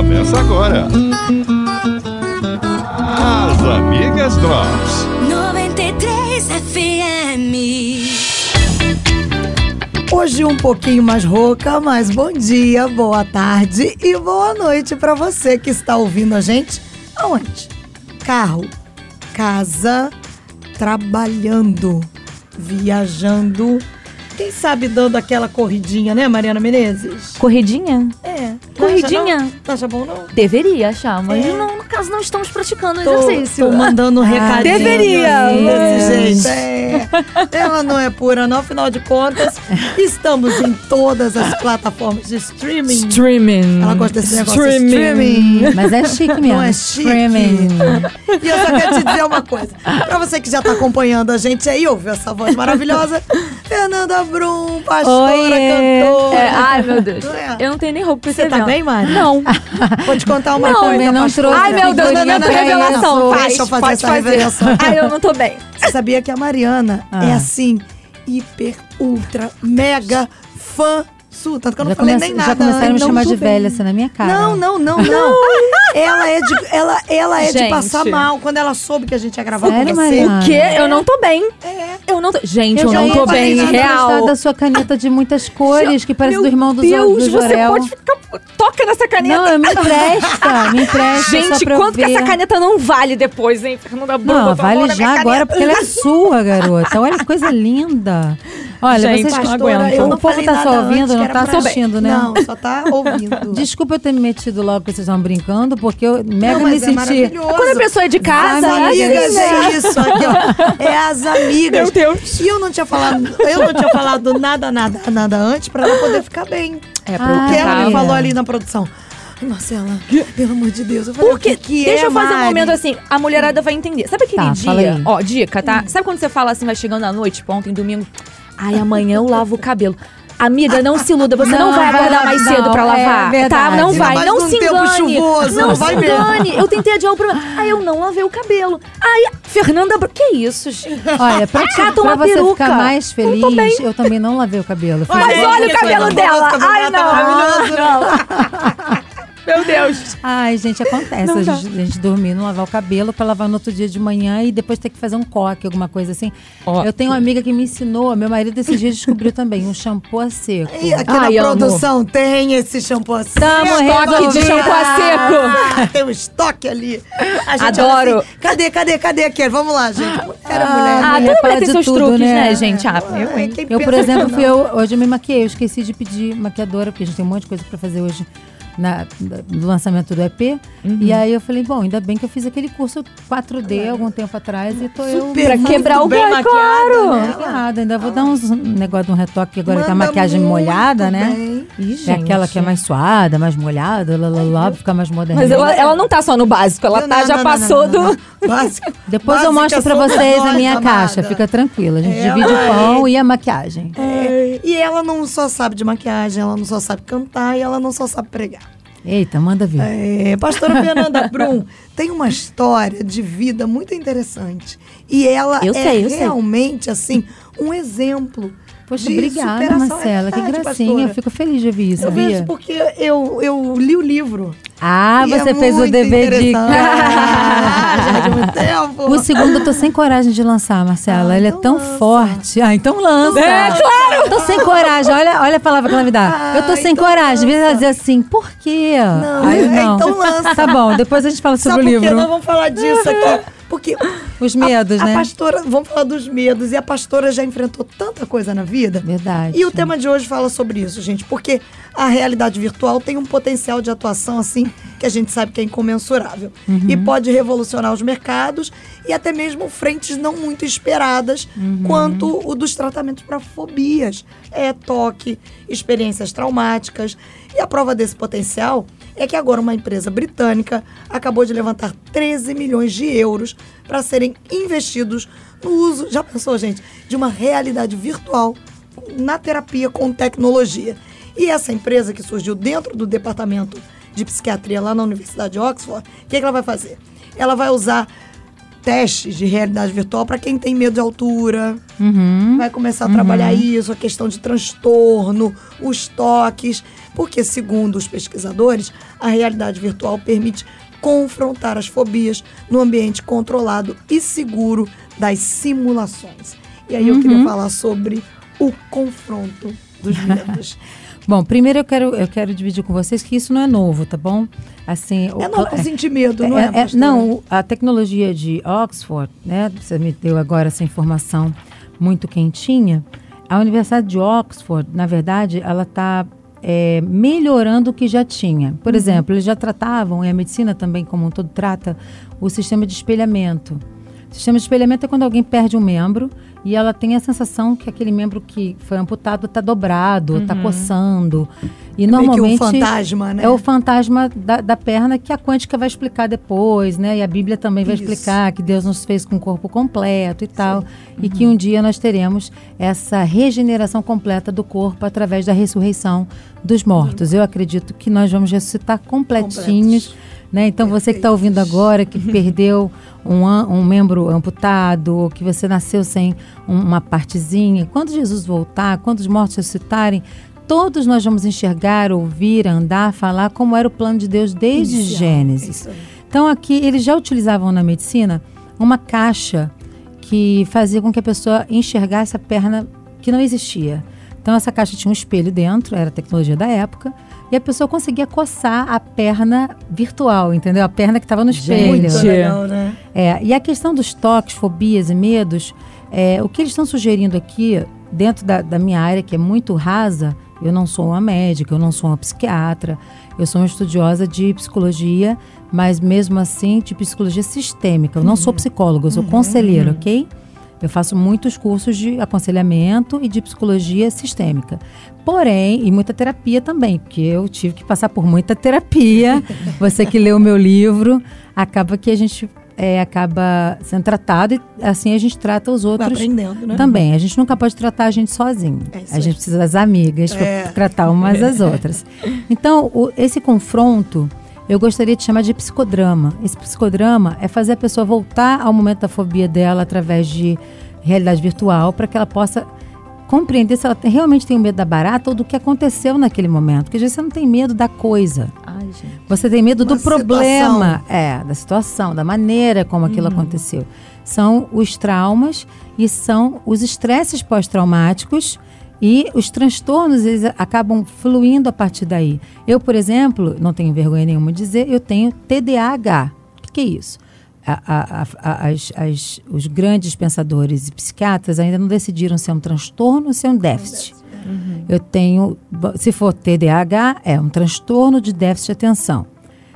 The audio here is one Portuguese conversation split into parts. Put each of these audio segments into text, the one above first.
Começa agora. As Amigas Drops. 93 FM. Hoje um pouquinho mais rouca, mas bom dia, boa tarde e boa noite para você que está ouvindo a gente aonde? Carro, casa, trabalhando, viajando, quem sabe dando aquela corridinha, né, Mariana Menezes? Corridinha? É. Corridinha? Não, acha bom não? Deveria achar, mas É. não, no caso não estamos praticando o Tô, exercício. tô mandando um recadinho. deveria. assim, Desse Mas- jeito. É. Ela não é pura, não. Afinal de contas, estamos em todas as plataformas de streaming. Streaming. Ela gosta desse negócio de streaming. Mas é chique mesmo. Não é chique. Streaming. E eu só quero te dizer uma coisa. Pra você que já tá acompanhando a gente aí, ouviu essa voz maravilhosa, Fernanda Brum, pastora, Oiê. cantora. É, ai, meu Deus. Não é? Eu não tenho nem roupa pra Você esse tá. Mari? Não. Vou te contar uma Não, coisa, também não trouxe Ai, meu Deus, figurinha Nanana, pra revelação. Faz, Deixa eu fazer essa fazer. revelação. Ai, eu não tô bem. Você sabia que a Mariana Ah. é assim, hiper, ultra, mega fã sua? Tanto que eu não Já, falei come- nem nada. já começaram a me Não chamar de velha assim na minha cara. Não, não, não, não. ela é de, ela, ela é de Gente. passar mal. Quando ela soube que a gente ia gravar Sério, com você. Mariana? O quê? Eu não tô bem. É. Eu não tô... Gente, Eu eu, já não ia tô falar bem, isso, Eu real. gostar da sua caneta de muitas cores, que parece Meu do irmão do, Deus, do você Jorel. pode ficar... Toca nessa caneta. Não, me empresta, me empresta só Gente, pra eu quanto que ver. essa caneta não vale depois, hein? Fernanda Brum, Não, botou a mão vale na minha já caneta. agora, porque ela é sua, garota. Olha que coisa linda. Olha, Gente, vocês não Pastora, aguento. eu não O povo falei tá nada só ouvindo, antes, não tá assistindo, né? Não, só tá ouvindo. Desculpa eu ter me metido logo que vocês estavam brincando, porque eu mega Não, me é senti. maravilhoso. Quando a pessoa é de casa, As é amigas, assim, é isso aqui, ó. É as amigas. Meu Deus. E eu não tinha falado, eu não tinha falado nada, nada, nada antes pra ela poder ficar bem. É, Ah, Porque ela me falou ali na produção. "Ai, Marcela, pelo amor de Deus. Eu falei, Porque, o que, que deixa é, eu fazer um Mari? momento assim, a mulherada vai entender. Sabe aquele Tá, dia? Ó, dica, tá? Sabe quando você fala assim, vai chegando à noite, tipo, ontem, domingo, ai, amanhã eu lavo o cabelo. Amiga, não se iluda, você não, Não, vai acordar mais não, cedo pra é lavar, tá? verdade. Não vai, não se tempo engane. chuvoso, não não se engane. Eu tentei adiar o problema. Aí eu não lavei o cabelo. Aí, Fernanda, que isso, gente? Olha, pra, te, Cata pra uma você peruca. ficar mais Não feliz, bem. eu também não lavei o cabelo. Mas é, olha o cabelo dela. cabelo Ai, tá maravilhoso. não. Meu Deus. Ai, gente, acontece. Não a, gente, a gente dormir, não lavar o cabelo pra lavar no outro dia de manhã e depois ter que fazer um coque, alguma coisa assim. Ó. Eu tenho uma amiga que me ensinou, meu marido esses dias descobriu também, um shampoo a seco. E aqui Ai, na amo. produção tem esse shampoo assim. Tamo Estoque de shampoo a seco. Tem um estoque ali. A gente Adoro. assim, cadê, cadê, cadê aqui? Vamos lá, gente. Era mulher. Ah, mulher fala mulher tem de seus tudo, truques, né? né, gente? Ah, eu, hein? Eu, por exemplo, fui eu, hoje eu me maquiei, eu esqueci de pedir maquiadora, porque a gente tem um monte de coisa pra fazer hoje na, no lançamento do EP. Uhum. E aí eu falei, bom, ainda bem que eu fiz aquele curso 4D algum tempo atrás e tô eu Super Pra muito quebrar o galho, maquiada, claro. né? maquiada. Ainda vou dar uns um negócio de um retoque que agora tá a maquiagem molhada, né? bem. Ih, É aquela que é mais suada, mais molhada, lá, lá, lá, pra ficar mais moderna. Mas ela, ela não tá só no básico, ela Não, tá, não, já não, passou não, não, do. Básico. Depois eu Básica mostro pra vocês a nós, minha amada. caixa, fica tranquila. A gente É, divide ai. o pão e a maquiagem. É, E ela não só sabe de maquiagem, ela não só sabe cantar e ela não só sabe pregar. Eita, manda vir. É, pastora Fernanda Brum tem uma história de vida muito interessante. E ela Eu é sei, eu sei. realmente, assim, um exemplo. Poxa, obrigada, superação. Marcela. É que verdade, gracinha. pastora. Eu fico feliz de ouvir isso, Eu sabia? vejo porque eu, eu li o livro. Ah, E é você fez o dever de casa. Já de tempo. O segundo eu tô sem coragem de lançar, Marcela. Ah, Ele é então tão lança. forte. Ah, então lança. É, claro! Tô sem coragem. Olha, olha a palavra que ela me dá. eu tô Ah, sem então coragem. Devia lança. dizer assim, por quê? Não, Aí, é, então lança. Tá bom, depois a gente fala sobre Sabe o por que livro. nós vamos falar disso aqui? Porque Os medos, a, né? A pastora, vamos falar dos medos. E a pastora já enfrentou tanta coisa na vida. Verdade. E o tema de hoje fala sobre isso, gente, porque a realidade virtual tem um potencial de atuação assim que a gente sabe que é incomensurável e pode revolucionar os mercados e até mesmo frentes não muito esperadas, quanto o dos tratamentos para fobias, é toque, experiências traumáticas. E a prova desse potencial é que agora uma empresa britânica acabou de levantar 13 milhões de euros para serem investidos no uso, já pensou, gente, de uma realidade virtual na terapia com tecnologia. E essa empresa que surgiu dentro do departamento de psiquiatria lá na Universidade de Oxford, o que, que ela vai fazer? Ela vai usar testes de realidade virtual para quem tem medo de altura. Uhum. Vai começar a trabalhar isso, a questão de transtorno, os toques. Porque, segundo os pesquisadores, a realidade virtual permite confrontar as fobias no ambiente controlado e seguro das simulações. E aí eu Uhum. queria falar sobre o confronto dos medos. Bom, primeiro eu quero, eu quero dividir com vocês que isso não é novo, tá bom? Assim, É não sentir medo, não é? É, é, não, a tecnologia de Oxford, né? Você me deu agora essa informação muito quentinha. A Universidade de Oxford, na verdade, ela está melhorando o que já tinha. Por exemplo, eles já tratavam, e a medicina também, como um todo, trata o sistema de espelhamento. Sistema de espelhamento é quando alguém perde um membro e ela tem a sensação que aquele membro que foi amputado está dobrado, está coçando. E É meio que um normalmente fantasma, né? é o fantasma da, da perna que a quântica vai explicar depois, né? E a Bíblia também vai Isso. explicar que Deus nos fez com o corpo completo e tal. E que um dia nós teremos essa regeneração completa do corpo através da ressurreição dos mortos. Eu acredito que nós vamos ressuscitar completinhos. Completos. Né? Então você que está ouvindo agora, que perdeu um, um membro amputado, ou que você nasceu sem um- uma partezinha, quando Jesus voltar, quando os mortos ressuscitarem, todos nós vamos enxergar, ouvir, andar, falar como era o plano de Deus desde Inicial. Gênesis. Então aqui eles já utilizavam na medicina uma caixa que fazia com que a pessoa enxergasse a perna que não existia. Então essa caixa tinha um espelho dentro, era a tecnologia da época, e a pessoa conseguia coçar a perna virtual, entendeu? A perna que estava no espelho. Muito Gente. legal, né? É, e a questão dos toques, fobias e medos, é, o que eles estão sugerindo aqui, dentro da, da minha área, que é muito rasa, eu não sou uma médica, eu não sou uma psiquiatra, eu sou uma estudiosa de psicologia, mas mesmo assim de psicologia sistêmica. Eu não sou psicóloga, eu sou conselheira, ok? Eu faço muitos cursos de aconselhamento e de psicologia sistêmica. Porém, e muita terapia também, porque eu tive que passar por muita terapia. Você que leu o meu livro, acaba que a gente é, acaba sendo tratado e assim a gente trata os outros aprendendo, né? também. A gente nunca pode tratar a gente sozinho. É a gente precisa das amigas É. para tratar umas às outras. Então, o- esse confronto eu gostaria de chamar de psicodrama. Esse psicodrama é fazer a pessoa voltar ao momento da fobia dela através de realidade virtual para que ela possa compreender se ela realmente tem medo da barata ou do que aconteceu naquele momento. Porque às vezes você não tem medo da coisa. Ai, gente. Você tem medo Uma do problema, é, da situação, da maneira como aquilo aconteceu. São os traumas e são os estresses pós-traumáticos e os transtornos eles acabam fluindo a partir daí. Eu, por exemplo, não tenho vergonha nenhuma de dizer, eu tenho TDAH. O que, que é isso? A- a- a- as- as- os grandes pensadores e psiquiatras ainda não decidiram se é um transtorno ou se é um déficit. Eu tenho, se for TDAH, é um transtorno de déficit de atenção.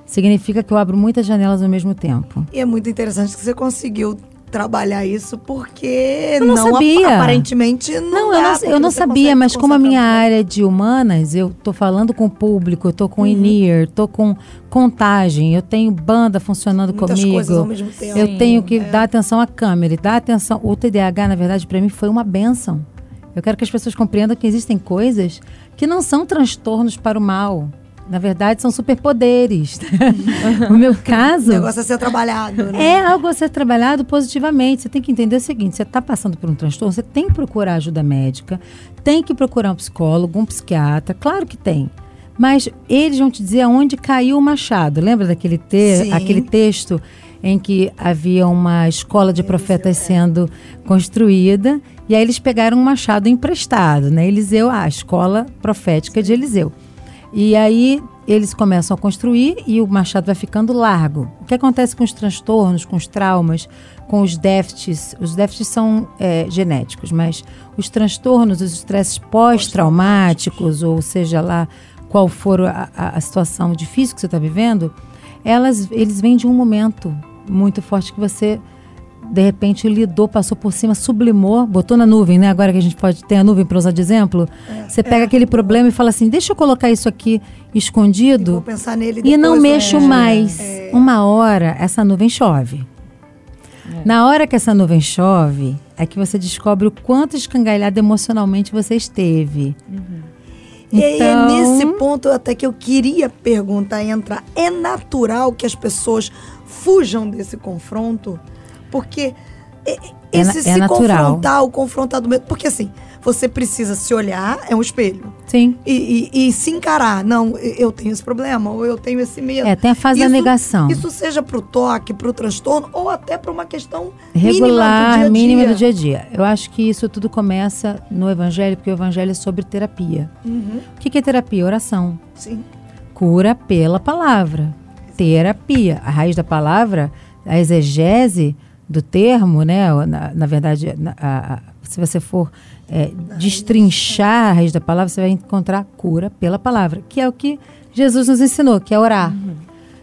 Significa que eu abro muitas janelas ao mesmo tempo. E é muito interessante que você conseguiu trabalhar isso, porque Eu não sabia. aparentemente não Não, eu não, eu não sabia, mas como a minha área é de humanas, eu tô falando com o público, eu tô Uhum. com INIR, tô com contagem, eu tenho banda funcionando Muitas comigo. coisas ao mesmo tempo. Eu Sim, tenho que dar atenção à câmera e dar atenção. O TDAH, na verdade, para mim foi uma benção. Eu quero que as pessoas compreendam que existem coisas que não são transtornos para o mal. Na verdade, são superpoderes. no meu O caso. negócio é ser trabalhado, né? É algo a ser trabalhado positivamente. Você tem que entender o seguinte: você está passando por um transtorno, você tem que procurar ajuda médica, tem que procurar um psicólogo, um psiquiatra, claro que tem. Mas eles vão te dizer aonde caiu o machado. Lembra daquele te Sim. aquele texto em que havia uma escola de profetas sendo construída e aí eles pegaram um machado emprestado, né? Eliseu, a escola profética de Eliseu. E aí eles começam a construir e o machado vai ficando largo. O que acontece com os transtornos, com os traumas, com os déficits? Os déficits são é, genéticos, mas os transtornos, os estresses pós-traumáticos, ou seja lá qual for a, a- situação difícil que você está vivendo, elas, eles vêm de um momento muito forte que você de repente lidou, passou por cima, sublimou, botou na nuvem, né? Agora que a gente pode ter a nuvem para usar de exemplo, você pega aquele problema e fala assim: deixa eu colocar isso aqui Vou escondido pensar nele e não depois, mexo né? mais. Uma hora essa nuvem chove. Na hora que essa nuvem chove, é que você descobre o quanto escangalhado emocionalmente você esteve. E aí é Então- nesse ponto até que eu queria perguntar e entrar. É natural que as pessoas fujam desse confronto? Porque é- É esse se é natural. confrontar, o confrontar do medo. Porque assim, você precisa se olhar, é um espelho. Sim. E, e- e se encarar. Não, eu tenho esse problema, ou eu tenho esse medo. É, tem a fase da negação. Isso seja pro toque, pro transtorno, ou até pra uma questão Regular, mínima do dia a dia. mínima do dia a dia. Eu acho que isso tudo começa no evangelho, porque o evangelho é sobre terapia. Uhum, O que é terapia? Oração. sim. Cura pela palavra. Terapia. A raiz da palavra, a exegese do termo, né? Na, na verdade, na- a- a- se você for é, destrinchar a raiz da palavra, você vai encontrar cura pela palavra, que é o que Jesus nos ensinou, que é orar.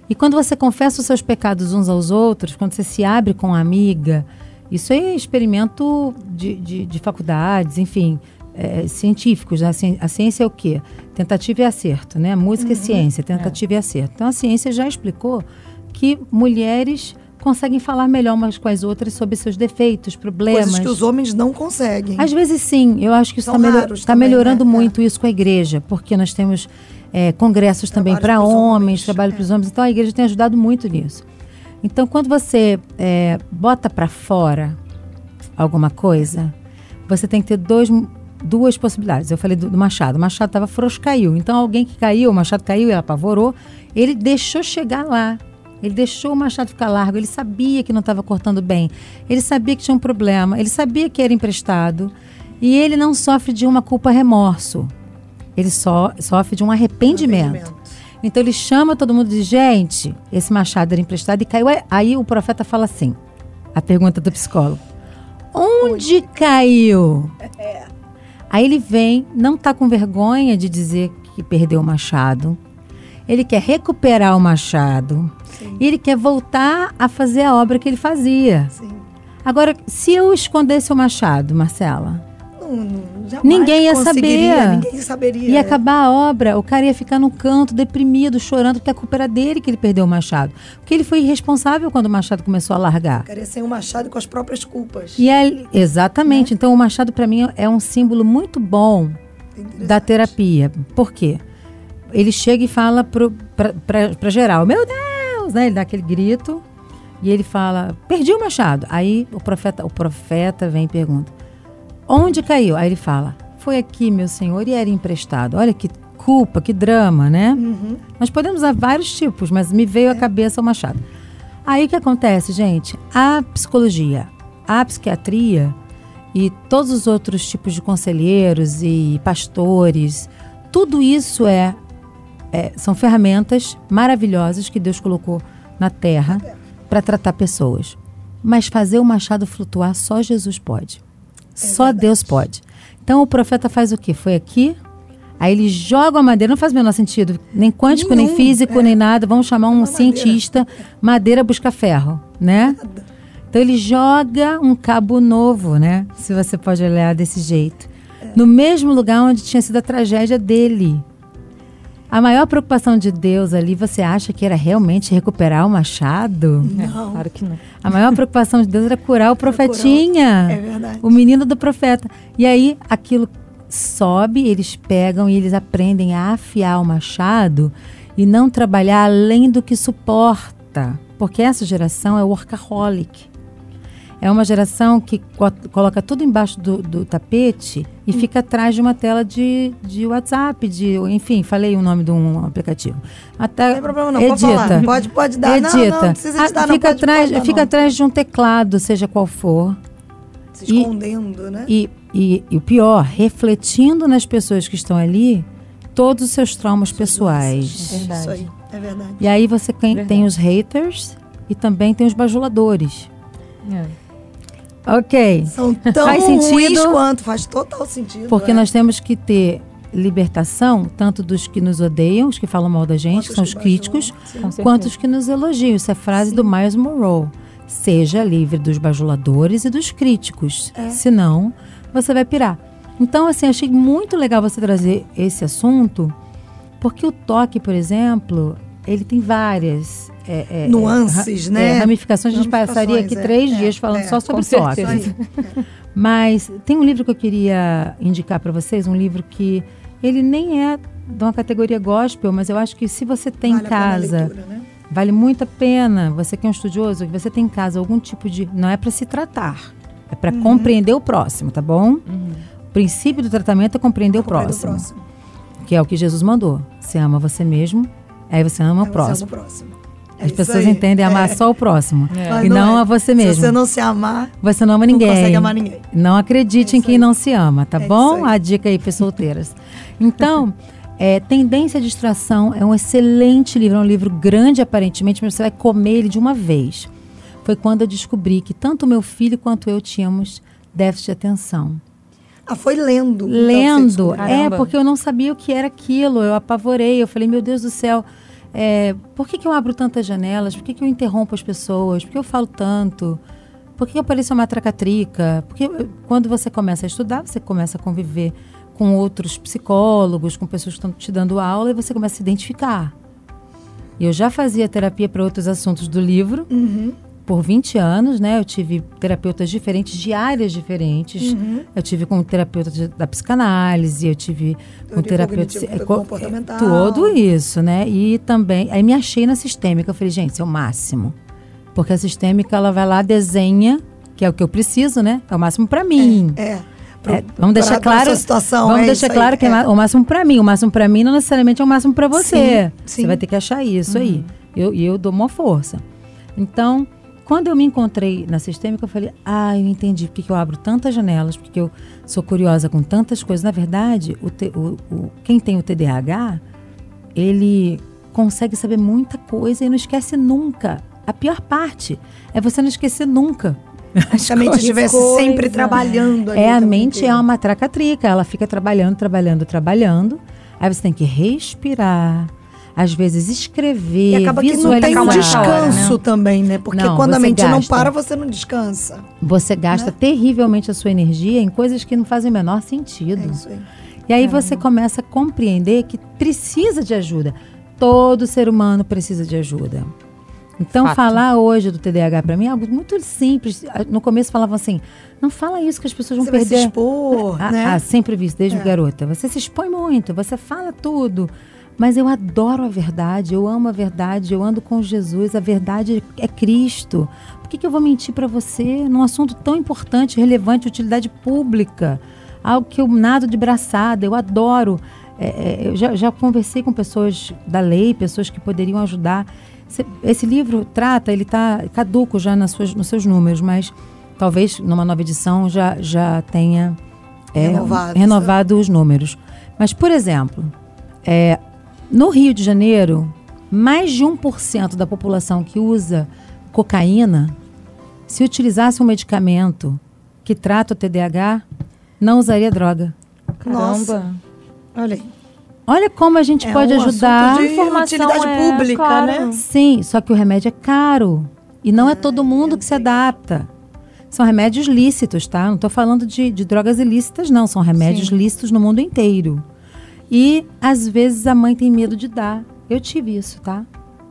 E quando você confessa os seus pecados uns aos outros, quando você se abre com uma amiga, isso é experimento de, de, de faculdades, enfim, é, científicos. Né? A ci- A ciência é o quê? Tentativa e acerto, né? Música é ciência, tentativa e acerto. Então a ciência já explicou que mulheres conseguem falar melhor umas com as outras sobre seus defeitos, problemas. Coisas que os homens não conseguem. Às vezes sim, eu acho que isso está raros também, melhorando né? muito isso com a igreja, porque nós temos é, congressos também para homens, homens, trabalho é. para os homens, então a igreja tem ajudado muito nisso. Então, quando você é, bota para fora alguma coisa, você tem que ter dois, duas possibilidades. Eu falei do, do Machado. O Machado estava frouxo, caiu. Então, alguém que caiu, o Machado caiu e ela apavorou, ele deixou chegar lá. Ele deixou o machado ficar largo. Ele sabia que não estava cortando bem. Ele sabia que tinha um problema. Ele sabia que era emprestado. E ele não sofre de uma culpa remorso. Ele só sofre de um arrependimento. Arrependimento. Então ele chama todo mundo e diz: gente, esse machado era emprestado e caiu. Aí o profeta fala assim: a pergunta do psicólogo: onde caiu? Aí ele vem, não está com vergonha de dizer que perdeu o machado. Ele quer recuperar o machado. E ele quer voltar a fazer a obra que ele fazia. Sim. Agora, se eu escondesse o machado, Marcela, Não, Ninguém ia saber. Ninguém saberia. ia acabar a obra, o cara ia ficar no canto, deprimido, chorando, porque a culpa era dele que ele perdeu o machado. Porque ele foi irresponsável quando o machado começou a largar. Ficaria sem o machado com as próprias culpas. E é, exatamente. Então, o machado, para mim, é um símbolo muito bom da terapia. Por quê? Ele chega e fala para geral: Meu Deus! Né? Ele dá aquele grito e ele fala: Perdi o machado. Aí o profeta, o profeta vem e pergunta: Onde caiu? Aí ele fala: Foi aqui, meu senhor, e era emprestado. Olha que culpa, que drama, né? Uhum. Nós podemos usar vários tipos, mas me veio à cabeça o machado. Aí o que acontece, gente? A psicologia, a psiquiatria e todos os outros tipos de conselheiros e pastores, tudo isso é, é- são ferramentas maravilhosas que Deus colocou na Terra para tratar pessoas. Mas fazer o machado flutuar só Jesus pode. Só Deus pode. Então o profeta faz o quê? Foi aqui, aí ele joga a madeira, não faz o menor sentido, nem quântico, nem Nenhum, físico, é. nem nada. Vamos chamar um madeira. cientista, madeira busca ferro, né? Então ele joga um cabo novo, né? Se você pode olhar desse jeito. No mesmo lugar onde tinha sido a tragédia dele. A maior preocupação de Deus ali, você acha que era realmente recuperar o machado? Não. Claro que não. A maior preocupação de Deus era curar o profetinha. É verdade. O menino do profeta. E aí aquilo sobe, eles pegam e eles aprendem a afiar o machado e não trabalhar além do que suporta. Porque essa geração é workaholic. É uma geração que co- coloca tudo embaixo do, do tapete e fica atrás de uma tela de, de WhatsApp, de, enfim, falei o nome de um aplicativo. Até Não tem problema não, edita. pode falar. Pode, pode dar. Não, Edita. não, não precisa Ah, editar, não. fica Pode- atrás, pode dar fica atrás de um teclado, seja qual for. Se e- escondendo, né? E, e, e o pior, refletindo nas pessoas que estão ali todos os seus traumas pessoais. Verdade. Isso aí, é verdade. E aí você tem, Verdade. tem os haters e também tem os bajuladores. É. Ok. São tão Faz ruins sentido? quanto, faz total sentido. Porque é. nós temos que ter libertação, tanto dos que nos odeiam, os que falam mal da gente, que são os críticos, sim. Quanto os que nos elogiam. Isso é frase do Miles Monroe. Seja livre dos bajuladores e dos críticos. É. Senão, você vai pirar. Então, assim, achei muito legal você trazer esse assunto, porque o toque, por exemplo, ele tem várias é, é, Nuances, é, né? é, ramificações. A gente passaria aqui três dias falando só sobre toque. certeza. Mas tem um livro que eu queria indicar para vocês, um livro que ele nem é de uma categoria gospel, mas eu acho que se você tem Vale em casa, leitura, né? vale muito a pena, você que é um estudioso, que você tem em casa algum tipo de, não é para se tratar, é para Uhum. compreender o próximo, tá bom? princípio do tratamento é compreender o Compreendo próximo, que é o que Jesus mandou. Você ama você mesmo, aí você ama o Aí você próximo. ama o próximo. É As pessoas aí. entendem amar É. só o próximo Mas e não é. a você Se mesmo. você não se amar, Você não ama Não ninguém. consegue amar ninguém. Não acredite É em quem aí. não se ama, tá É bom? A dica aí para solteiras. Então, é, Tendência à Distração é um excelente livro, é um livro grande aparentemente, mas você vai comer ele de uma vez. Foi quando eu descobri que tanto meu filho quanto eu tínhamos déficit de atenção. ah, foi lendo. então, você Lendo. descobriu. É, porque eu não sabia o que era aquilo. Eu apavorei. Eu falei, meu Deus do céu, é, por que, que eu abro tantas janelas? Por que, que eu interrompo as pessoas? Por que eu falo tanto? Por que, eu pareço uma tracatrica? Porque eh, quando você começa a estudar, você começa a conviver com outros psicólogos, com pessoas que estão te dando aula e você começa a se identificar. Eu já fazia terapia para outros assuntos do livro Uhum. Por 20 anos, né? Eu tive terapeutas diferentes, de áreas diferentes. Uhum. Eu tive com terapeuta de- da psicanálise, eu tive com Teoria terapeuta cognitivo é, co- comportamental. é, tudo isso, né? E também, aí me achei na sistêmica, eu falei, gente, isso é o máximo. Porque a sistêmica ela vai lá desenha, que é o que eu preciso, né? É o máximo para mim. É. Pro- É, vamos deixar claro, situação, vamos é deixar isso aí, claro que é. é. o máximo para mim, o máximo para mim não necessariamente é o máximo para você. Sim, sim. Uhum. Você vai ter que achar isso aí. Eu- E eu, dou uma força. Então, quando eu me encontrei na sistêmica, eu falei: "Ah, eu entendi porque que eu abro tantas janelas, porque eu sou curiosa com tantas coisas". Na verdade, o, T- o- o- quem tem o TDAH, ele consegue saber muita coisa e não esquece nunca. A pior parte é você não esquecer nunca. Se a mente estivesse sempre trabalhando. É, a mente é inteiro. uma tracatrica. Ela fica trabalhando, trabalhando, trabalhando. Aí você tem que respirar, às vezes escrever, E acaba que não tem um visualizar. descanso também, né? Porque Não, quando a você mente não gasta. para, você não descansa. Você gasta terrivelmente a sua energia em coisas que não fazem o menor É sentido. isso aí. E aí você começa a compreender que precisa de ajuda. Todo ser humano precisa de ajuda. Então, Fato. falar hoje do TDAH para mim é algo muito simples. No começo falavam assim: não fala isso que as pessoas vão Você vai se perder. expor, Ah, né? ah, sempre vi isso, desde É. garota. Você se expõe muito, você fala tudo. Mas eu adoro a verdade, eu amo a verdade, eu ando com Jesus, a verdade é Cristo. Por que, que eu vou mentir para você num assunto tão importante, relevante, utilidade pública? Algo que eu nado de braçada, eu adoro. É, é, eu já, já conversei com pessoas da lei, pessoas que poderiam ajudar. Esse, esse livro trata, ele está caduco já nas suas, nos seus números, mas talvez numa nova edição já, já tenha é, Renovado, renovado os números. Mas, por exemplo, é, no Rio de Janeiro, mais de 1% da população que usa cocaína, se utilizasse um medicamento que trata o TDAH, não usaria droga. Nossa. Caramba. Olha aí. Olha como a gente É pode um ajudar. assunto de Informação utilidade é, pública, claro. né? Sim, só que o remédio é caro. E não é todo mundo que se adapta. São remédios lícitos, tá? Não estou falando de, de drogas ilícitas, não. São remédios Sim. lícitos no mundo inteiro. E, às vezes, a mãe tem medo de dar. Eu tive isso, tá?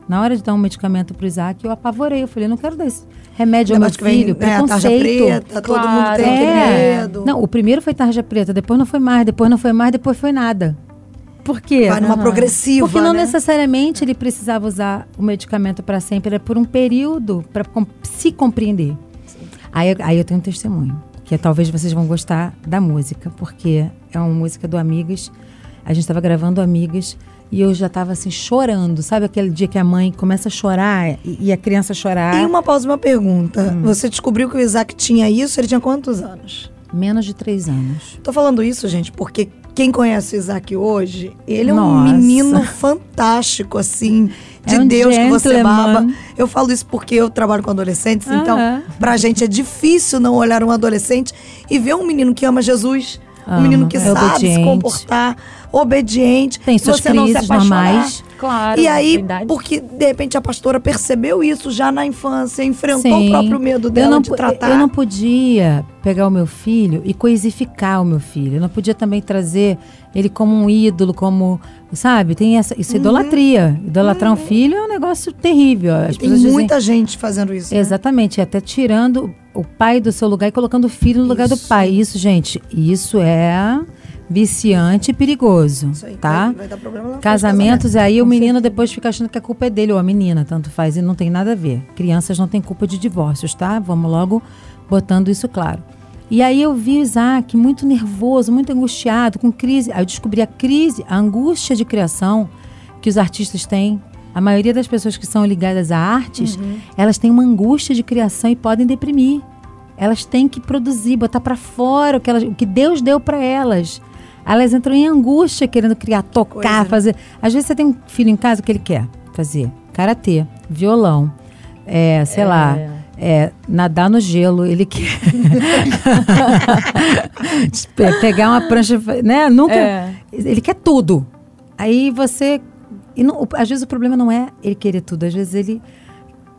Na hora de dar um medicamento pro Isaac, eu apavorei. Eu falei, não quero dar esse remédio ao meu que vem, filho. né, a tarja preconceito. preta, todo mundo tem É. medo. Não, o primeiro foi tarja preta, depois não foi mais, depois não foi mais, depois foi nada. Por quê? Vai numa progressiva, Porque não né? necessariamente ele precisava usar o medicamento para sempre, era por um período, para se compreender. Aí, aí eu tenho um testemunho, que talvez vocês vão gostar da música, porque é uma música do Amigas. A gente estava gravando Amigas e eu já estava assim chorando. Sabe aquele dia que a mãe começa a chorar e, e a criança chorar? E uma pausa, uma pergunta. Hum. Você descobriu que o Isaac tinha isso, ele tinha quantos anos? Menos de três anos. Tô falando isso, gente, porque quem conhece o Isaac hoje, ele é um Nossa. menino fantástico, assim, de É um Deus que você gentleman. baba. Eu falo isso porque eu trabalho com adolescentes, então, Aham. pra gente é difícil não olhar um adolescente e ver um menino que ama Jesus, um menino que é sabe se obediente. comportar, obediente. Tem suas você não se crises apaixonar. normais. Claro. E aí, verdade. porque de repente a pastora percebeu isso já na infância, enfrentou Sim. o próprio medo Eu dela não, de tratar. eu não podia pegar o meu filho e coisificar o meu filho. Eu não podia também trazer ele como um ídolo, como. Sabe? Tem essa. Isso é Uhum. idolatria. Idolatrar um filho é um negócio terrível. As Tem pessoas dizem- muita gente fazendo isso. né? Exatamente, até tirando o pai do seu lugar e colocando o filho no lugar do pai. Isso, gente, isso é viciante e perigoso, Isso aí, tá? vai- vai dar problema lá do Casamentos, casamento. aí o menino depois fica achando que a culpa é dele, ou a menina, tanto faz, e não tem nada a ver. Crianças não têm culpa de divórcios, tá? Vamos logo botando isso claro. E aí eu vi o Isaac muito nervoso, muito angustiado, com crise. Aí eu descobri a crise, a angústia de criação que os artistas têm. A maioria das pessoas que são ligadas a artes, elas têm uma angústia de criação e podem deprimir. Elas têm que produzir, botar para fora o que, elas, o que Deus deu para elas. Elas entram em angústia querendo criar, tocar, né? fazer. Às vezes você tem um filho em casa que ele quer fazer karatê, violão, é, sei lá, é, nadar no gelo, ele quer Pe- pegar uma prancha, né? Nunca. É. Ele quer tudo. Aí você. não- às vezes o problema não é ele querer tudo, às vezes ele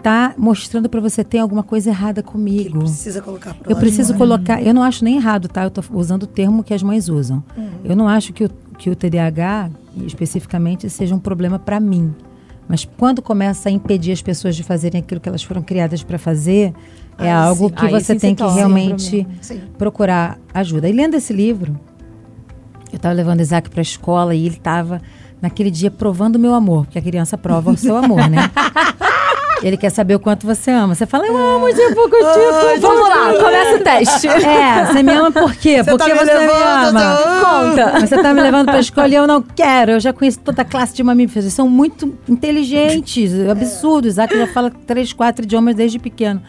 tá mostrando para você tem alguma coisa errada comigo. Precisa colocar pra Eu preciso colocar. Eu não acho nem errado, tá? Eu tô usando o termo que as mães usam. Eu não acho que o, que o TDAH, especificamente, seja um problema para mim. Mas quando começa a impedir as pessoas de fazerem aquilo que elas foram criadas para fazer, é algo sim. que você tem que realmente. Sim. procurar ajuda. E lendo esse livro, eu estava levando o Isaac para a escola e ele estava naquele dia provando o meu amor, porque a criança prova o seu amor, né? Ele quer saber o quanto você ama. Você fala, eu amo, tipo, tipo. Vamos lá, começa o teste. É, você me ama por quê? Você Porque tá me você me levando, ama. te amo. Conta. Você tá me levando pra escola e eu não quero. Eu já conheço toda a classe de mamíferos. Eles são muito inteligentes, absurdos. Isaac já fala três, quatro idiomas desde pequeno.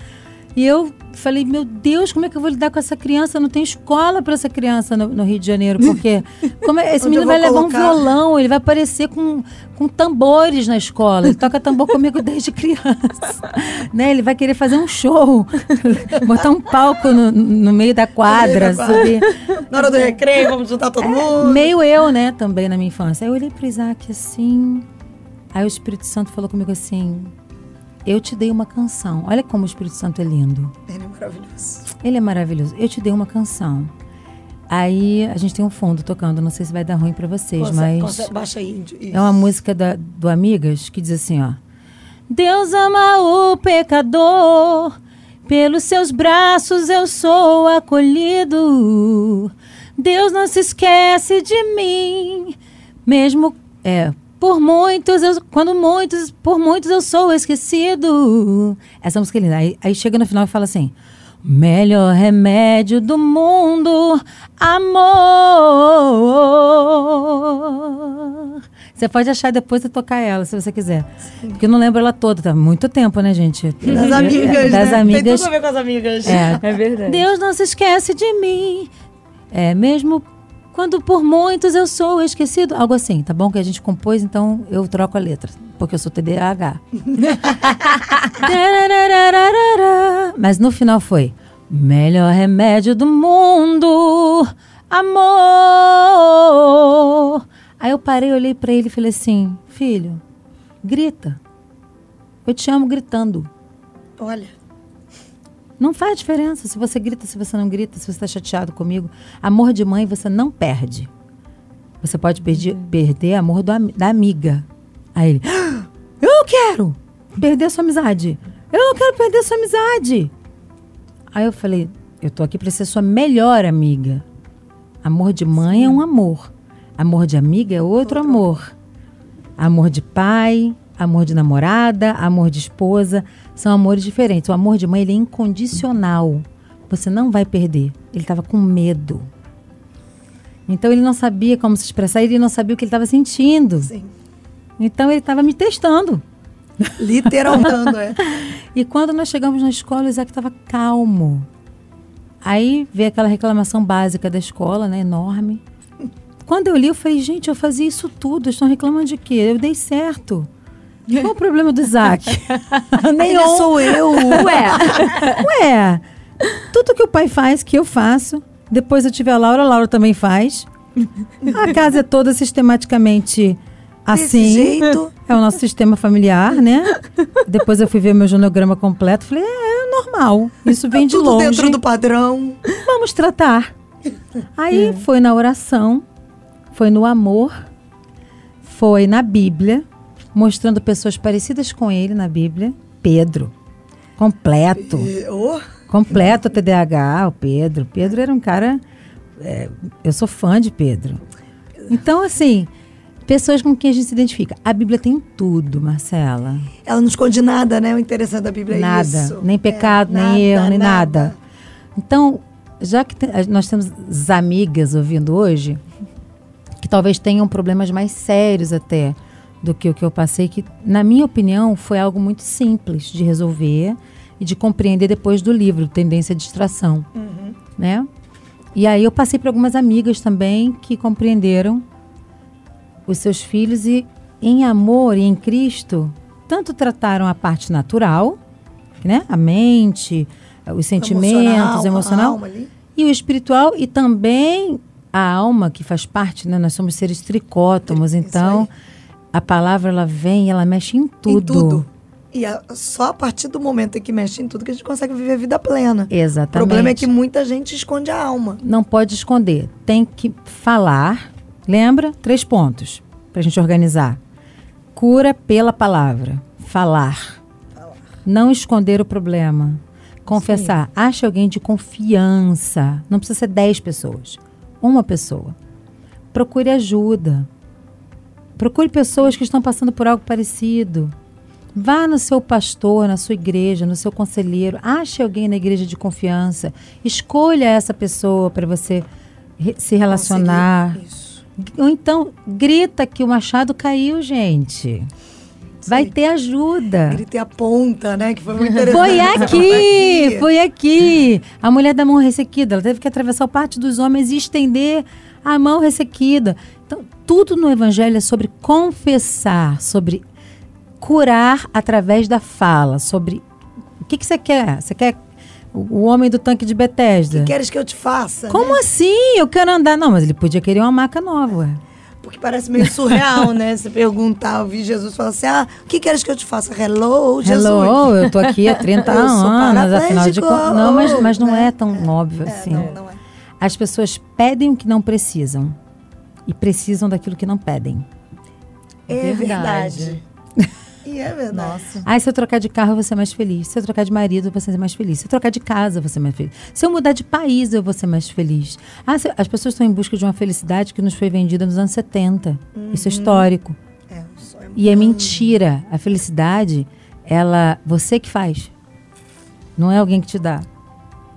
E eu falei, meu Deus, como é que eu vou lidar com essa criança? Não tem escola para essa criança no, no Rio de Janeiro. Porque como é- esse menino vai levar colocar? um violão, ele vai aparecer com, com tambores na escola. Ele toca tambor comigo desde criança. né? Ele vai querer fazer um show, botar um palco no, no meio da quadra, subir. Na hora do recreio, vamos juntar todo mundo. Meio eu, né, também na minha infância. Aí eu olhei pro Isaac assim. Aí o Espírito Santo falou comigo assim: Eu te dei uma canção. Olha como o Espírito Santo é lindo. Ele é maravilhoso. Ele é maravilhoso. Eu te dei uma canção. Aí a gente tem um fundo tocando. Não sei se vai dar ruim pra vocês, mas. baixa aí. isso. É uma música da- do Amigas que diz assim, ó. Deus ama o pecador, pelos seus braços eu sou acolhido. Deus não se esquece de mim, mesmo é por muitos, eu, quando muitos, por muitos eu sou esquecido. Essa música é linda. Aí, aí chega no final e fala assim: Melhor remédio do mundo, amor. Você pode achar depois e tocar ela, se você quiser. Porque eu não lembro ela toda, tá muito tempo, né, gente? Das amigas, Das né? amigas. Tem tudo a ver com as amigas. É. É verdade. Deus não se esquece de mim. É mesmo quando por muitos eu sou esquecido. Algo assim, tá bom? Que a gente compôs, então eu troco a letra. Porque eu sou TDAH. Mas no final foi: Melhor remédio do mundo, amor. Aí eu parei, olhei pra ele e falei assim: Filho, grita. Eu te amo gritando. Olha, Não faz diferença se você grita, se você não grita, se você está chateado comigo. Amor de mãe você não perde. Você pode perder, perder amor do da amiga. Aí ele, "Ah, eu não quero perder sua amizade. Eu não quero perder sua amizade. Aí eu falei, eu tô aqui para ser sua melhor amiga. Amor de mãe é um amor. Amor de amiga é outro amor. Amor de pai, amor de namorada, amor de esposa, são amores diferentes. O amor de mãe ele é incondicional. Você não vai perder. Ele estava com medo. Então ele não sabia como se expressar, ele não sabia o que ele estava sentindo. sim. Então ele estava me testando. Literalmente, é. E quando nós chegamos na escola, o Isaac estava calmo. Aí veio aquela reclamação básica da escola, né? Enorme. Quando eu li, eu falei, gente, eu fazia isso tudo. Estão reclamando de quê? Eu dei certo. Qual o problema do Isaac? Ele sou eu. Ué, ué, tudo que o pai faz, que eu faço. Depois eu tive a Laura, a Laura também faz. A casa é toda sistematicamente Desse assim. jeito. É o nosso sistema familiar, né? Depois eu fui ver meu jonograma completo. Falei, é, é normal. Isso vem de Tudo longe. dentro do padrão. Vamos tratar. Aí foi na oração, foi no amor, foi na Bíblia, mostrando pessoas parecidas com ele na Bíblia. Pedro, completo. Oh, Completo TDAH, o Pedro. Pedro era um cara. é, eu sou fã de Pedro. Então, assim, pessoas com quem a gente se identifica. A Bíblia tem tudo, Marcela. ela não esconde nada, né? O interessante da Bíblia é nada. isso. Nem pecado, É, nem erro, nem nada. Então, já que te- nós temos as amigas ouvindo hoje, que talvez tenham problemas mais sérios até do que o que eu passei, que, na minha opinião, foi algo muito simples de resolver e de compreender depois do livro, Tendência à Distração. Né? E aí eu passei por algumas amigas também que compreenderam os seus filhos e, em amor e em Cristo, tanto trataram a parte natural, né? a mente, os sentimentos, emocional, ali. e o espiritual e também a alma que faz parte, né? Nós somos seres tricótomos, Isso então. A palavra ela vem, e ela mexe em tudo. Em tudo. E a- só a partir do momento em que mexe em tudo que a gente consegue viver a vida plena. O Exatamente. problema é que muita gente esconde a alma. não pode esconder, tem que falar. Lembra? Três pontos para a gente organizar. Cura pela palavra, falar. Não esconder o problema. Confessar. Ache alguém de confiança. Não precisa ser dez pessoas. Uma pessoa. Procure ajuda. Procure pessoas que estão passando por algo parecido. Vá no seu pastor, na sua igreja, no seu conselheiro. Ache alguém na igreja de confiança. Escolha essa pessoa para você re- se relacionar. Ou então, grita que o machado caiu, gente. Vai aí. ter ajuda. Gritei a ponta, né? Que foi muito interessante. Foi aqui, aqui. foi aqui. A mulher da mão ressequida, ela teve que atravessar o pátio dos homens e estender a mão ressequida. Então, tudo no evangelho é sobre confessar, sobre curar através da fala, sobre o que, que você quer? Você quer o, homem do tanque de Bethesda? que queres que eu te faça? Como né? assim? Eu quero andar. Não, mas ele podia querer uma maca nova. ué. Porque parece meio surreal, né? Você perguntar, ouvir Jesus falar assim: ah, o que queres que eu te faça? Hello, Jesus. Hello, eu tô aqui há 30 Eu sou anos, afinal de contas. Não, mas, mas não né? é tão óbvio É, assim. não, não é. As pessoas pedem o que não precisam e precisam daquilo que não pedem. É Verdade. verdade. E é verdade. Nossa. Ah, se eu trocar de carro, eu vou ser mais feliz. Se eu trocar de marido, eu vou ser mais feliz. Se eu trocar de casa, eu vou ser mais feliz. Se eu mudar de país, eu vou ser mais feliz. Ah, se- as pessoas estão em busca de uma felicidade que nos foi vendida nos anos 70. Isso é histórico. É, sonho E é mentira. A felicidade, ela, você que faz. Não é alguém que te dá.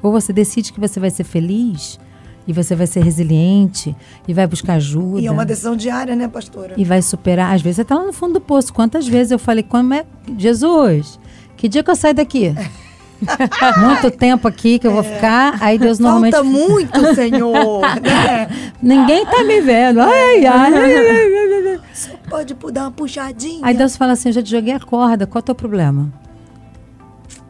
Ou você decide que você vai ser feliz e você vai ser resiliente e vai buscar ajuda. E é uma decisão diária, né, pastora? E vai superar. Às vezes você tá lá no fundo do poço. Quantas vezes eu falei, como é. Jesus, que dia que eu saio daqui? Muito tempo aqui que eu vou ficar. Aí Deus normalmente. Falta muito, Senhor. né? Ninguém tá me vendo. Ai, ai, ai. Só pode dar uma puxadinha. Aí Deus fala assim: eu já te joguei a corda, qual é o teu problema?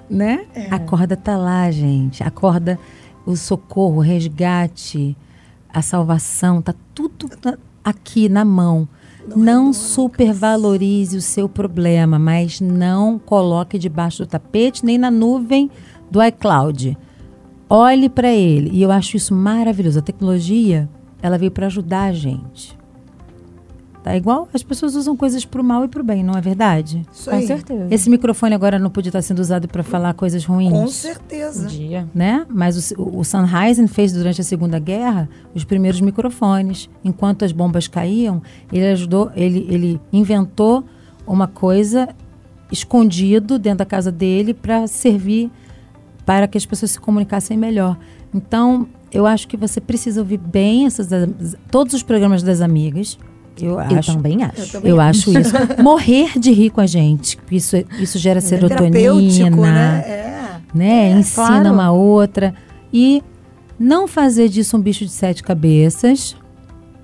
Né? A corda tá lá, gente. A corda, o socorro, o resgate, a salvação, tá tudo aqui na mão. Não supervalorize o seu problema, mas não coloque debaixo do tapete nem na nuvem do iCloud. Olhe para ele. E eu acho isso maravilhoso. A tecnologia, ela veio para ajudar a gente. Tá igual as pessoas usam coisas pro mal e pro bem, não é verdade? Isso Com aí. certeza. Esse microfone agora não podia estar sendo usado para falar coisas ruins. Com certeza. Dia. Né? Mas o, o Sennheiser fez durante a Segunda Guerra os primeiros microfones. Enquanto as bombas caíam, ele ajudou, ele, ele inventou uma coisa escondido dentro da casa dele para servir para que as pessoas se comunicassem melhor. Então, eu acho que você precisa ouvir bem essas, todos os programas das amigas. Eu, Eu acho. também acho. também Eu acho isso. Morrer de rir com a gente. Isso, isso gera É serotonina. né? É. né? Ensina claro. uma outra. E não fazer disso um bicho de sete cabeças.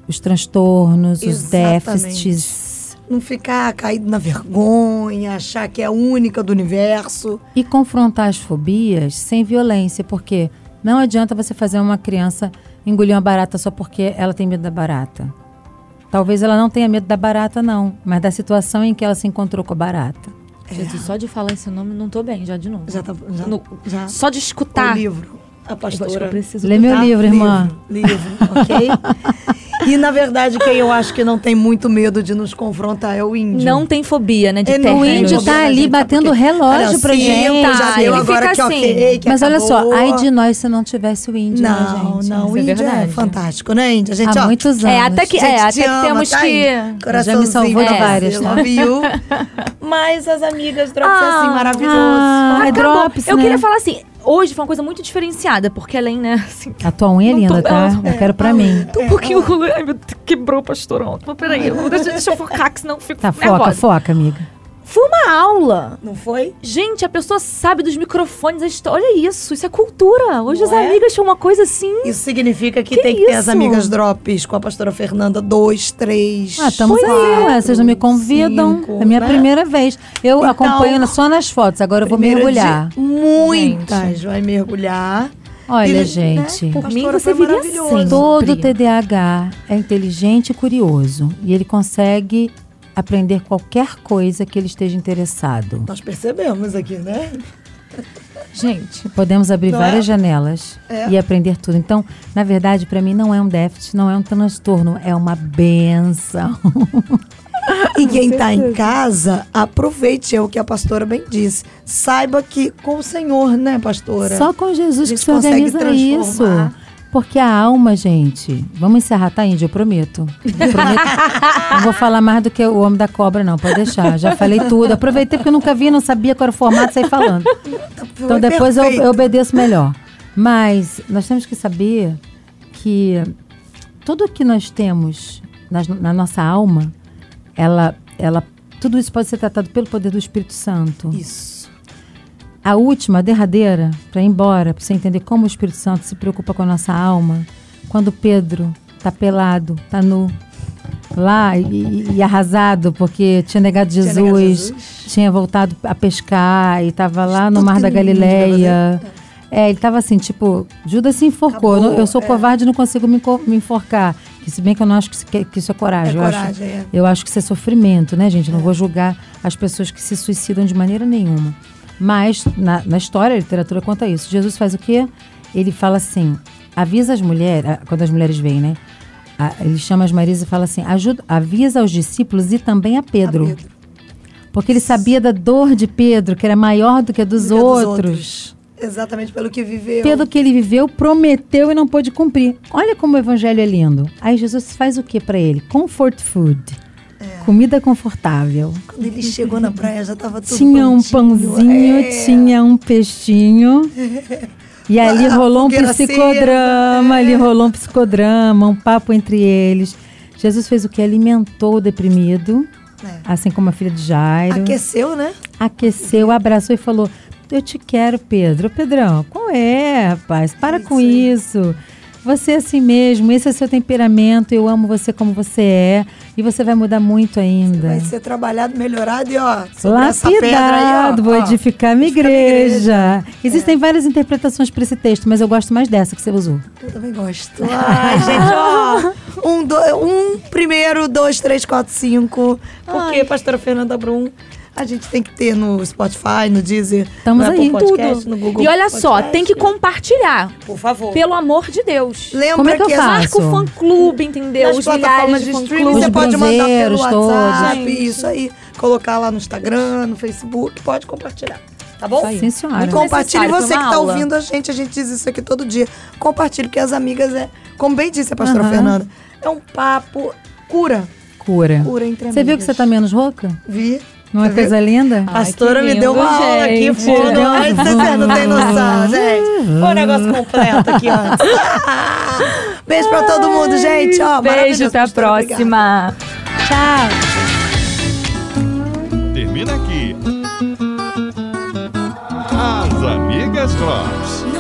Os transtornos, os Exatamente. déficits. Não ficar caído na vergonha, achar que é a única do universo. E confrontar as fobias sem violência. Porque não adianta você fazer uma criança engolir uma barata só porque ela tem medo da barata. Talvez ela não tenha medo da barata, não. Mas da situação em que ela se encontrou com a barata. Jesus, só de falar esse nome, não tô bem, já de novo. Já tá. Já, No- já. Só de escutar. O livro. A Eu acho que pastora. eu preciso Lê meu livro, irmã. Livro, livro, ok? e na verdade, quem eu acho que não tem muito medo de nos confrontar é o índio. Não tem fobia, né? De É, terra. O índio fobia tá ali batendo por quê? relógio Cara, pra sim, gente. Já Tá, deu ele agora fica que assim. ok, que Mas olha só, acabou. ai de nós se não tivesse o índio, né, Não, gente? não, o é índio é verdade. fantástico, né, índio? A gente, Há ó, muitos anos. É, até que, é, até te que ama, temos tá que. Já me salvou de é, várias, tá? Mas as amigas Drops é assim, Ah, maravilhoso. ah, é Acabou. drops, Eu né? queria falar assim, hoje foi uma coisa muito diferenciada, porque além, né, assim, A tua unha é linda, tá? Eu quero pra mim. tô um pouquinho... Ai, meu Deus, quebrou, pastorão. Mas peraí, deixa, deixa eu focar, que senão eu fico Tá, foca, nervosa. foca, amiga. Foi uma aula. Não foi? Gente, a pessoa sabe dos microfones, a história. Olha isso, isso é cultura. Hoje Não as é? amigas tinham uma coisa assim. Isso significa que, Que tem que ter as isso? amigas drops com a pastora Fernanda, dois, três. Ah, estamos aí. Vocês não me convidam. cinco, é minha né? primeira vez. Eu Então, acompanho só nas fotos, agora eu vou mergulhar. Muitas, vai mergulhar. Olha, E, gente. né, Por mim, você viria maravilhoso. sempre. Todo TDAH é inteligente e curioso. E ele consegue aprender qualquer coisa que ele esteja interessado. Nós percebemos aqui, né? Gente, Podemos abrir Não várias é? janelas É. e aprender tudo. Então, na verdade, para mim não é um déficit, não é um transtorno, é uma benção. E quem está em casa, aproveite, é o que a pastora bem disse. Saiba que com o Senhor, né, pastora? Só com A Jesus gente que se consegue organiza isso. Porque a alma, gente. Vamos encerrar, tá, Índia? Eu prometo. Eu prometo. não vou falar mais do que o Homem da Cobra, não. Pode deixar. Já falei tudo. Aproveitei porque eu nunca vi, não sabia qual era o formato, saí falando. Então Foi depois eu, eu obedeço melhor. Mas nós temos que saber que tudo que nós temos nas- na, nossa alma, ela, ela, tudo isso pode ser tratado pelo poder do Espírito Santo. Isso. A última, a derradeira, para ir embora, para você entender como o Espírito Santo se preocupa com a nossa alma, quando Pedro tá pelado, tá nu, lá e, e arrasado porque tinha negado Tinha Jesus, negado Jesus. tinha voltado a pescar e estava lá no Tudo Mar da não Galileia. É, ele tava assim, tipo, Judas se enforcou. Acabou, Eu, sou é. covarde e não consigo me, me enforcar. Se bem que eu não acho que, isso- que- que isso é coragem. É eu, acho, coragem, é. eu acho que isso é sofrimento, né, gente? Não vou julgar as pessoas que se suicidam de maneira nenhuma. Mas, na, na história, a literatura conta isso. Jesus faz o quê? Ele fala assim, avisa as mulheres, quando as mulheres vêm, né? Ele chama as Marias e fala assim, ajuda, avisa aos discípulos e também a Pedro. A Pedro. Porque ele sabia da dor de Pedro, que era maior do que a dos, Do que a dos outros. Exatamente pelo que viveu. Pelo que ele viveu, prometeu e não pôde cumprir. Olha como o evangelho é lindo. Aí Jesus faz o que para ele? Comfort food. É. Comida confortável. Quando ele chegou na praia, já tava tudo Tinha um prontinho. pãozinho, É. tinha um peixinho. E ali rolou um psicodrama, ali é. rolou um psicodrama, um papo entre eles. Jesus fez o que? Alimentou o deprimido, É. assim como a filha de Jairo. Aqueceu, né? aqueceu, abraçou e falou: Eu te quero, Pedro. Ô, Pedrão, qual é, rapaz? Para Isso com isso. Você é assim mesmo, esse é seu temperamento, eu amo você como você é. E você vai mudar muito ainda. Vai ser trabalhado, melhorado e ó, aí. Lapidado, vou edificar minha minha igreja. Existem várias interpretações para esse texto, mas eu gosto mais dessa que você usou. Eu também gosto. Ai, gente, ó. Um, do, um primeiro, dois, três, quatro, cinco. Porque, pastora Fernanda Brum, a gente tem que ter no Spotify, no Deezer, Estamos no aí, Apple Podcast, no Google E olha só, Podcast. tem que compartilhar. Por favor. Pelo amor de Deus. Lembra Como é que eu que faço? Marca o fã-clube, entendeu? nas Os plataformas de de streaming você pode mandar pelo WhatsApp, todos. isso aí. Colocar lá no Instagram, no Facebook, pode compartilhar. Tá bom? Sim, senhora. E compartilhe você que tá aula. ouvindo a gente, a gente diz isso aqui todo dia. Compartilhe, porque as amigas é, como bem disse a pastora. Fernanda, é um papo cura. Cura. Cura entre Você viu que você tá menos rouca? Vi. Não é coisa linda? A pastora que me deu uma aula aqui, fundo. Ai, você não tem noção, gente. Foi um negócio completo aqui antes. Beijo pra todo mundo, gente. Ó, Beijo, até a próxima. Tchau. Termina aqui. As Amigas Drops.